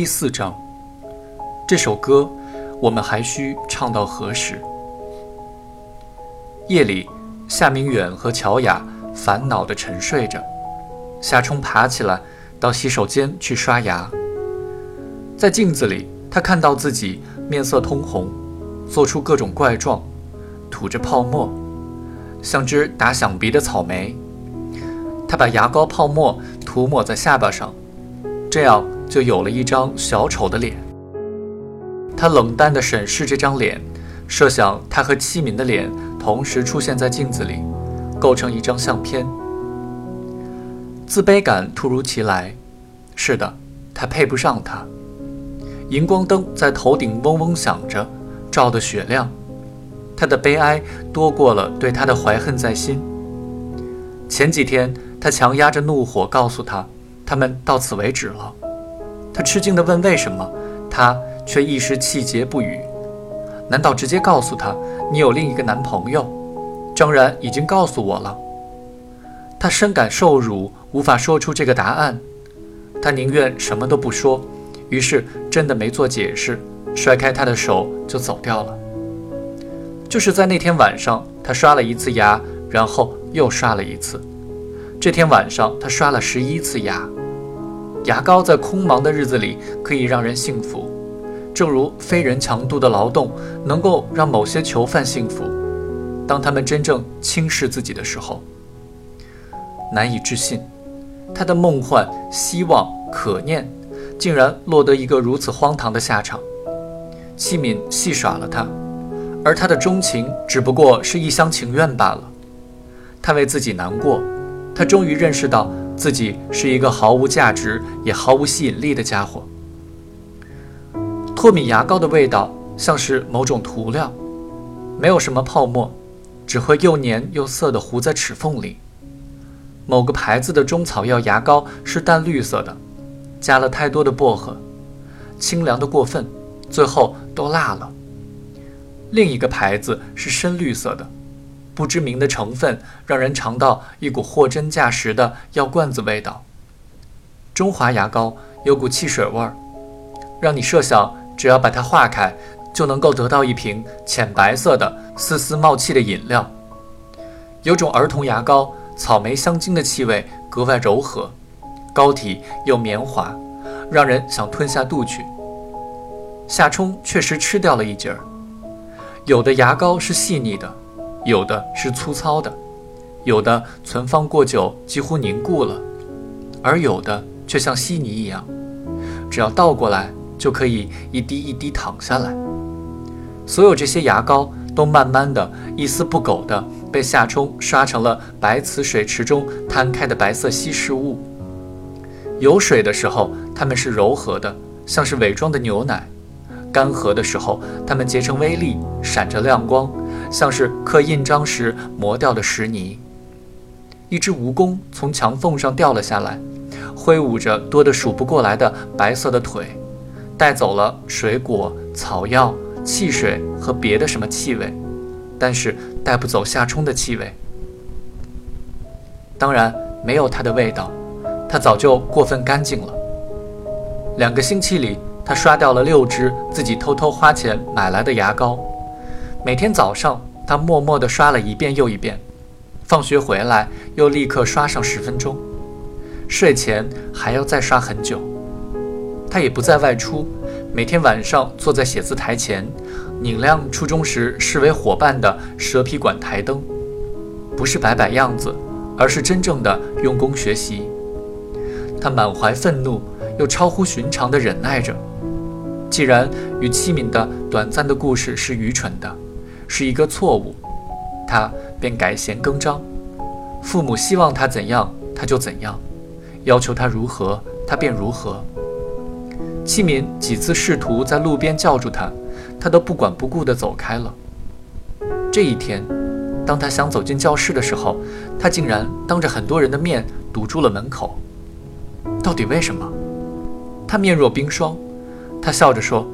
第四章。这首歌，我们还需唱到何时？夜里，夏明远和乔雅烦恼地沉睡着。夏冲爬起来，到洗手间去刷牙。在镜子里，他看到自己面色通红，做出各种怪状，吐着泡沫，像只打响鼻的草莓。他把牙膏泡沫涂抹在下巴上，这样就有了一张小丑的脸。他冷淡地审视这张脸，设想他和戚敏的脸同时出现在镜子里，构成一张相片。自卑感突如其来。是的，他配不上她。荧光灯在头顶嗡嗡响着，照得雪亮。他的悲哀多过了对她的怀恨在心。前几天。他强压着怒火，告诉他：“他们到此为止了。”他吃惊地问：“为什么？”他却一时气结不语。难道直接告诉他你有另一个男朋友？张然已经告诉我了。他深感受辱，无法说出这个答案。他宁愿什么都不说，于是真的没做解释，甩开他的手就走掉了。就是在那天晚上，他刷了一次牙，然后又刷了一次。这天晚上，他刷了十一次牙。牙膏在空忙的日子里可以让人幸福，正如非人强度的劳动能够让某些囚犯幸福。当他们真正轻视自己的时候，难以置信，他的梦幻、希望、可念，竟然落得一个如此荒唐的下场。器敏戏耍了他，而他的钟情只不过是一厢情愿罢了。他为自己难过。他终于认识到自己是一个毫无价值也毫无吸引力的家伙。脱敏牙膏的味道像是某种涂料，没有什么泡沫，只会又黏又涩地糊在齿缝里。某个牌子的中草药牙膏是淡绿色的，加了太多的薄荷，清凉的过分，最后都辣了。另一个牌子是深绿色的。不知名的成分让人尝到一股货真价实的药罐子味道。中华牙膏有股汽水味儿，让你设想只要把它化开，就能够得到一瓶浅白色的丝丝冒气的饮料。有种儿童牙膏，草莓香精的气味格外柔和，膏体又绵滑，让人想吞下肚去。夏冲确实吃掉了一截儿。有的牙膏是细腻的。有的是粗糙的，有的存放过久几乎凝固了，而有的却像稀泥一样，只要倒过来就可以一滴一滴淌下来。所有这些牙膏都慢慢的一丝不苟地被夏冲刷成了白瓷水池中摊开的白色稀释物。有水的时候，它们是柔和的，像是伪装的牛奶；干涸的时候，它们结成微粒，闪着亮光。像是刻印章时磨掉的石泥。一只蜈蚣从墙缝上掉了下来，挥舞着多得数不过来的白色的腿，带走了水果、草药、汽水和别的什么气味，但是带不走夏冲的气味。当然没有它的味道，它早就过分干净了。两个星期里，他刷掉了六支自己偷偷花钱买来的牙膏。每天早上，他默默地刷了一遍又一遍，放学回来又立刻刷上十分钟，睡前还要再刷很久。他也不再外出，每天晚上坐在写字台前，拧亮初中时视为伙伴的蛇皮管台灯，不是摆摆样子，而是真正的用功学习。他满怀愤怒，又超乎寻常的忍耐着。既然与器皿的短暂的故事是愚蠢的。是一个错误，他便改弦更张。父母希望他怎样，他就怎样；要求他如何，他便如何。器敏几次试图在路边叫住他，他都不管不顾地走开了。这一天，当他想走进教室的时候，他竟然当着很多人的面堵住了门口。到底为什么？他面若冰霜，他笑着说：“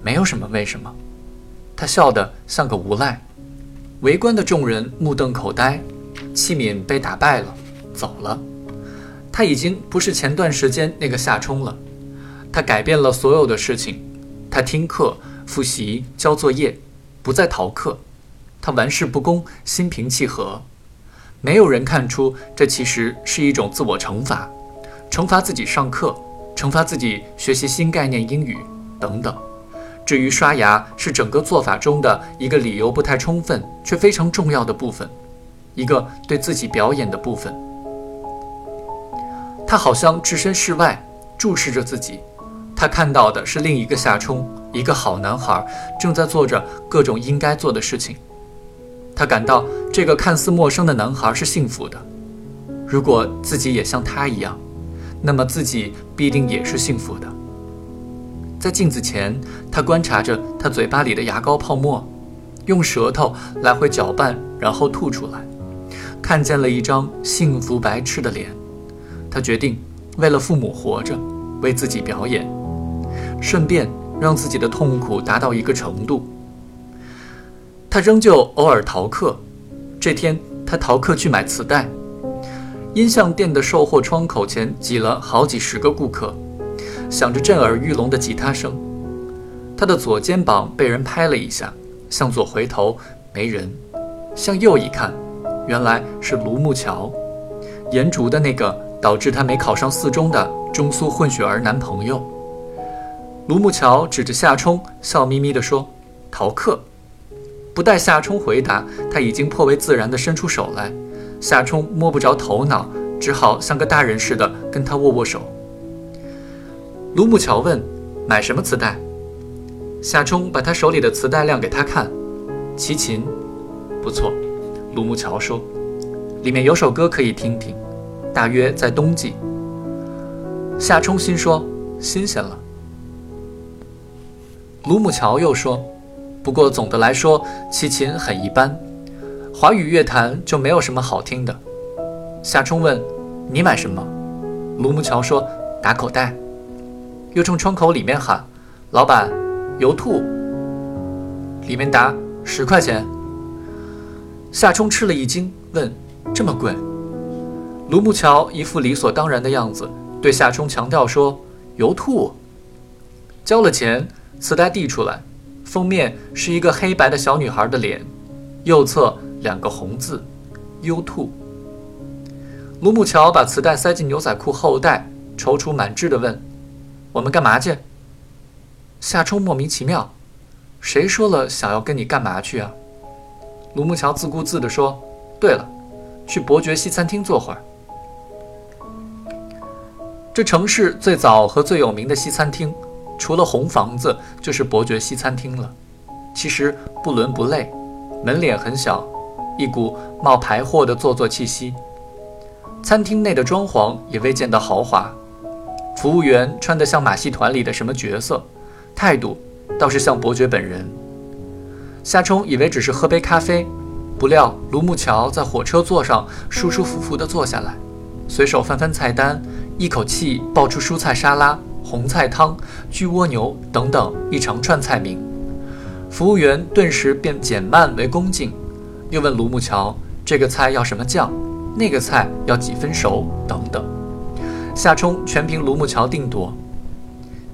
没有什么为什么。”他笑得像个无赖，围观的众人目瞪口呆。戚敏被打败了，走了。他已经不是前段时间那个夏冲了。他改变了所有的事情。他听课、复习、交作业，不再逃课。他玩世不恭，心平气和。没有人看出这其实是一种自我惩罚，惩罚自己上课，惩罚自己学习新概念英语等等。至于刷牙，是整个做法中的一个理由不太充分却非常重要的部分，一个对自己表演的部分。他好像置身事外，注视着自己。他看到的是另一个夏冲，一个好男孩，正在做着各种应该做的事情。他感到这个看似陌生的男孩是幸福的。如果自己也像他一样，那么自己必定也是幸福的。在镜子前，他观察着他嘴巴里的牙膏泡沫，用舌头来回搅拌，然后吐出来，看见了一张幸福白痴的脸。他决定为了父母活着，为自己表演，顺便让自己的痛苦达到一个程度。他仍旧偶尔逃课。这天，他逃课去买磁带，音像店的售货窗口前挤了好几十个顾客。响着震耳欲聋的吉他声，他的左肩膀被人拍了一下，向左回头没人，向右一看，原来是卢木桥，颜竹的那个导致他没考上四中的中苏混血儿男朋友。卢木桥指着夏冲，笑眯眯地说：“逃课。”不待夏冲回答，他已经颇为自然地伸出手来。夏冲摸不着头脑，只好像个大人似的跟他握握手。卢木桥问：“买什么磁带？”夏冲把他手里的磁带亮给他看，齐秦，不错。卢木桥说：“里面有首歌可以听听，大约在冬季。”夏冲心说：“新鲜了。”卢木桥又说：“不过总的来说，齐秦很一般，华语乐坛就没有什么好听的。”夏冲问：“你买什么？”卢木桥说：“打口袋。”又冲窗口里面喊：“老板，油兔。”里面答：“十块钱。”夏冲吃了一惊，问：“这么贵？”卢木桥一副理所当然的样子，对夏冲强调说：“油兔。”交了钱，磁带递出来，封面是一个黑白的小女孩的脸，右侧两个红字：“优兔。”卢木桥把磁带塞进牛仔裤后袋，踌躇满志地问。我们干嘛去？夏冲莫名其妙，谁说了想要跟你干嘛去啊？卢木桥自顾自地说：“对了，去伯爵西餐厅坐会儿。这城市最早和最有名的西餐厅，除了红房子，就是伯爵西餐厅了。其实不伦不类，门脸很小，一股冒牌货的做作气息。餐厅内的装潢也未见得豪华。”服务员穿得像马戏团里的什么角色，态度倒是像伯爵本人。夏冲以为只是喝杯咖啡，不料卢木桥在火车座上舒舒服服地坐下来，随手翻翻菜单，一口气爆出蔬菜沙拉、红菜汤、焗蜗牛等等一长串菜名。服务员顿时变减慢为恭敬，又问卢木桥：“这个菜要什么酱？那个菜要几分熟？等等。”夏冲全凭卢木桥定夺。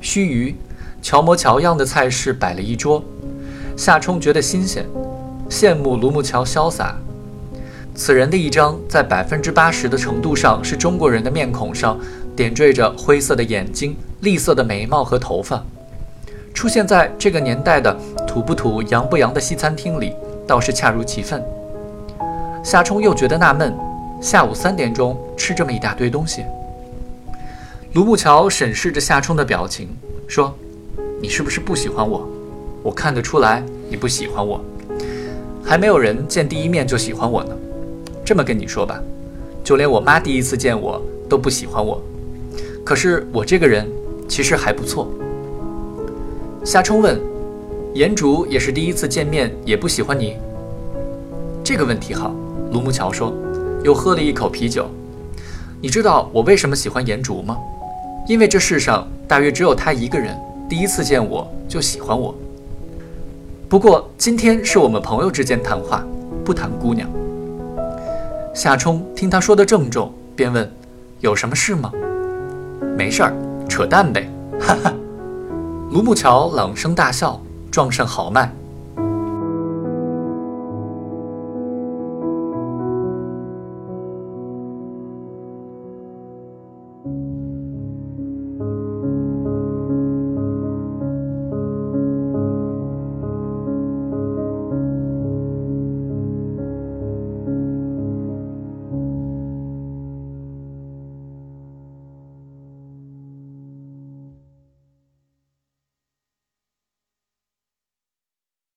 须臾，乔模乔样的菜式摆了一桌。夏冲觉得新鲜，羡慕卢木桥潇洒。此人的一张在百分之八十的程度上是中国人的面孔上，点缀着灰色的眼睛、栗色的眉毛和头发，出现在这个年代的土不土、洋不洋的西餐厅里，倒是恰如其分。夏冲又觉得纳闷：下午三点钟吃这么一大堆东西。卢木桥审视着夏冲的表情，说：“你是不是不喜欢我？我看得出来你不喜欢我。还没有人见第一面就喜欢我呢。这么跟你说吧，就连我妈第一次见我都不喜欢我。可是我这个人其实还不错。”夏冲问：“颜竹也是第一次见面也不喜欢你？”这个问题好。卢木桥说，又喝了一口啤酒。你知道我为什么喜欢颜竹吗？因为这世上大约只有他一个人，第一次见我就喜欢我。不过今天是我们朋友之间谈话，不谈姑娘。夏冲听他说的郑重，便问：“有什么事吗？”“没事儿，扯淡呗。”“哈哈！卢木桥朗声大笑，壮盛豪迈，